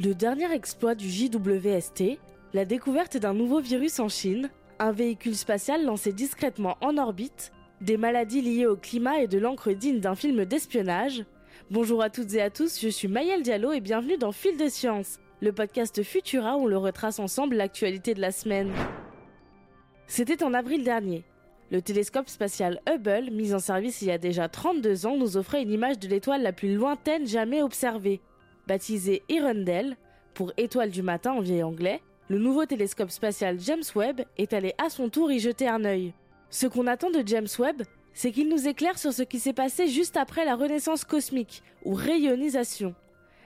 Le dernier exploit du JWST, la découverte d'un nouveau virus en Chine, un véhicule spatial lancé discrètement en orbite, des maladies liées au climat et de l'encre digne d'un film d'espionnage. Bonjour à toutes et à tous, je suis Mayel Diallo et bienvenue dans Fil de Science, le podcast Futura où on le retrace ensemble l'actualité de la semaine. C'était en avril dernier. Le télescope spatial Hubble, mis en service il y a déjà 32 ans, nous offrait une image de l'étoile la plus lointaine jamais observée, Baptisé Hirondelle, pour étoile du matin en vieil anglais, le nouveau télescope spatial James Webb est allé à son tour y jeter un œil. Ce qu'on attend de James Webb, c'est qu'il nous éclaire sur ce qui s'est passé juste après la renaissance cosmique, ou rayonisation.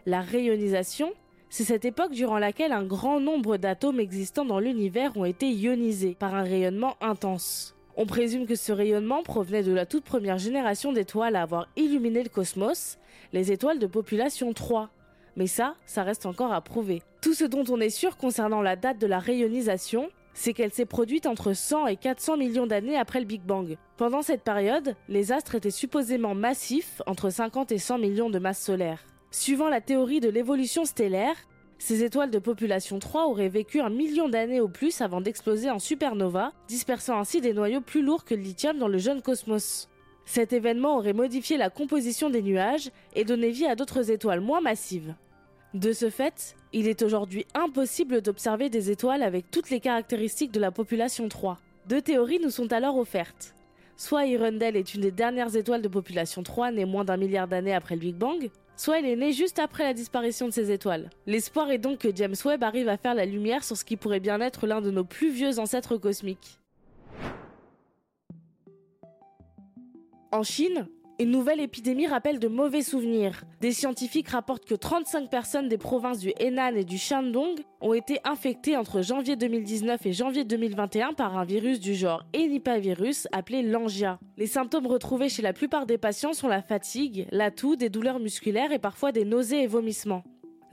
La rayonisation, c'est cette époque durant laquelle un grand nombre d'atomes existants dans l'univers ont été ionisés par un rayonnement intense. On présume que ce rayonnement provenait de la toute première génération d'étoiles à avoir illuminé le cosmos, les étoiles de population 3, mais ça, ça reste encore à prouver. Tout ce dont on est sûr concernant la date de la rayonisation, c'est qu'elle s'est produite entre 100 et 400 millions d'années après le Big Bang. Pendant cette période, les astres étaient supposément massifs, entre 50 et 100 millions de masses solaires. Suivant la théorie de l'évolution stellaire, ces étoiles de population 3 auraient vécu un million d'années au plus avant d'exploser en supernova, dispersant ainsi des noyaux plus lourds que le lithium dans le jeune cosmos. Cet événement aurait modifié la composition des nuages et donné vie à d'autres étoiles moins massives. De ce fait, il est aujourd'hui impossible d'observer des étoiles avec toutes les caractéristiques de la population 3. Deux théories nous sont alors offertes. Soit Hirondelle est une des dernières étoiles de population 3 nées moins d'un milliard d'années après le Big Bang, soit elle est née juste après la disparition de ces étoiles. L'espoir est donc que James Webb arrive à faire la lumière sur ce qui pourrait bien être l'un de nos plus vieux ancêtres cosmiques. En Chine, une nouvelle épidémie rappelle de mauvais souvenirs. Des scientifiques rapportent que 35 personnes des provinces du Henan et du Shandong ont été infectées entre janvier 2019 et janvier 2021 par un virus du genre Enipavirus appelé Langia. Les symptômes retrouvés chez la plupart des patients sont la fatigue, la toux, des douleurs musculaires et parfois des nausées et vomissements.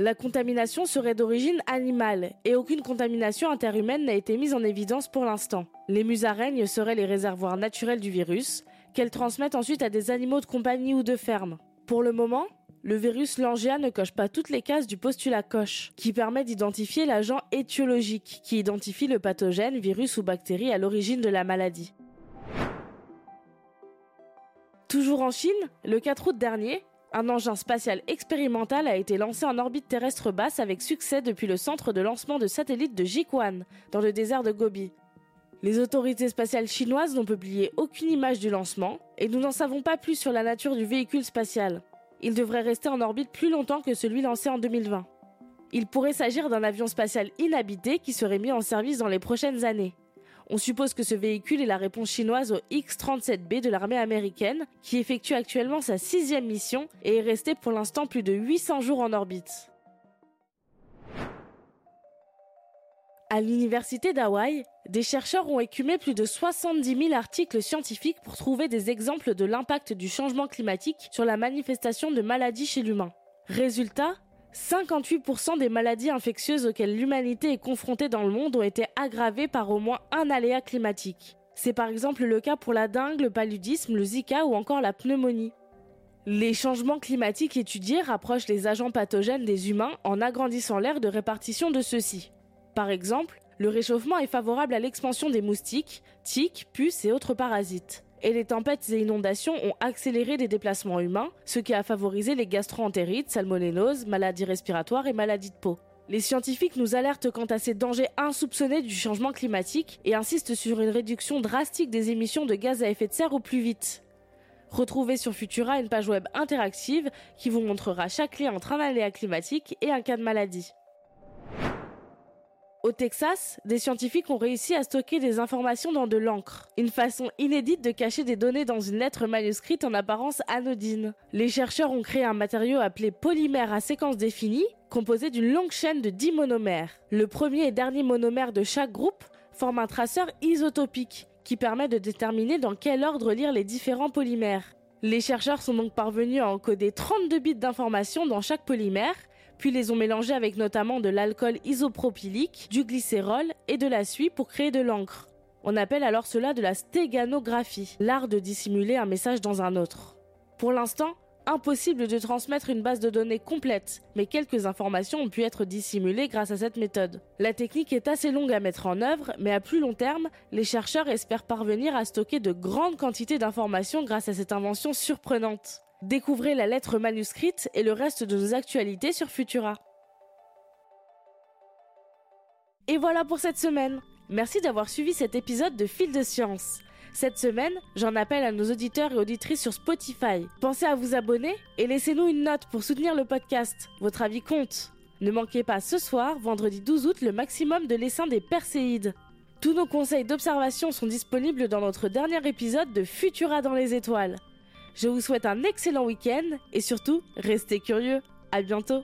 La contamination serait d'origine animale et aucune contamination interhumaine n'a été mise en évidence pour l'instant. Les musaraignes seraient les réservoirs naturels du virus, qu'elles transmettent ensuite à des animaux de compagnie ou de ferme. Pour le moment, le virus Langia ne coche pas toutes les cases du postulat Koch, qui permet d'identifier l'agent étiologique, qui identifie le pathogène, virus ou bactérie à l'origine de la maladie. Toujours en Chine, le 4 août dernier, un engin spatial expérimental a été lancé en orbite terrestre basse avec succès depuis le centre de lancement de satellites de Jiquan, dans le désert de Gobi. Les autorités spatiales chinoises n'ont publié aucune image du lancement et nous n'en savons pas plus sur la nature du véhicule spatial. Il devrait rester en orbite plus longtemps que celui lancé en 2020. Il pourrait s'agir d'un avion spatial inhabité qui serait mis en service dans les prochaines années. On suppose que ce véhicule est la réponse chinoise au X-37B de l'armée américaine, qui effectue actuellement sa sixième mission et est resté pour l'instant plus de 800 jours en orbite. À l'université d'Hawaï, des chercheurs ont écumé plus de 70 000 articles scientifiques pour trouver des exemples de l'impact du changement climatique sur la manifestation de maladies chez l'humain. Résultat, 58% des maladies infectieuses auxquelles l'humanité est confrontée dans le monde ont été aggravées par au moins un aléa climatique. C'est par exemple le cas pour la dengue, le paludisme, le Zika ou encore la pneumonie. Les changements climatiques étudiés rapprochent les agents pathogènes des humains en agrandissant l'aire de répartition de ceux-ci. Par exemple, le réchauffement est favorable à l'expansion des moustiques, tiques, puces et autres parasites. Et les tempêtes et inondations ont accéléré les déplacements humains, ce qui a favorisé les gastroentérites, salmonelloses, maladies respiratoires et maladies de peau. Les scientifiques nous alertent quant à ces dangers insoupçonnés du changement climatique et insistent sur une réduction drastique des émissions de gaz à effet de serre au plus vite. Retrouvez sur Futura une page web interactive qui vous montrera chaque lien entre un aléa climatique et un cas de maladie. Au Texas, des scientifiques ont réussi à stocker des informations dans de l'encre, une façon inédite de cacher des données dans une lettre manuscrite en apparence anodine. Les chercheurs ont créé un matériau appelé polymère à séquence définie, composé d'une longue chaîne de 10 monomères. Le premier et dernier monomère de chaque groupe forme un traceur isotopique qui permet de déterminer dans quel ordre lire les différents polymères. Les chercheurs sont donc parvenus à encoder 32 bits d'informations dans chaque polymère puis les ont mélangés avec notamment de l'alcool isopropylique, du glycérol et de la suie pour créer de l'encre. On appelle alors cela de la stéganographie, l'art de dissimuler un message dans un autre. Pour l'instant, impossible de transmettre une base de données complète, mais quelques informations ont pu être dissimulées grâce à cette méthode. La technique est assez longue à mettre en œuvre, mais à plus long terme, les chercheurs espèrent parvenir à stocker de grandes quantités d'informations grâce à cette invention surprenante. Découvrez la lettre manuscrite et le reste de nos actualités sur Futura. Et voilà pour cette semaine. Merci d'avoir suivi cet épisode de Fil de Science. Cette semaine, j'en appelle à nos auditeurs et auditrices sur Spotify. Pensez à vous abonner et laissez-nous une note pour soutenir le podcast. Votre avis compte. Ne manquez pas ce soir, vendredi 12 août, le maximum de l'essaim des Perséides. Tous nos conseils d'observation sont disponibles dans notre dernier épisode de Futura dans les étoiles. Je vous souhaite un excellent week-end et surtout, restez curieux. À bientôt!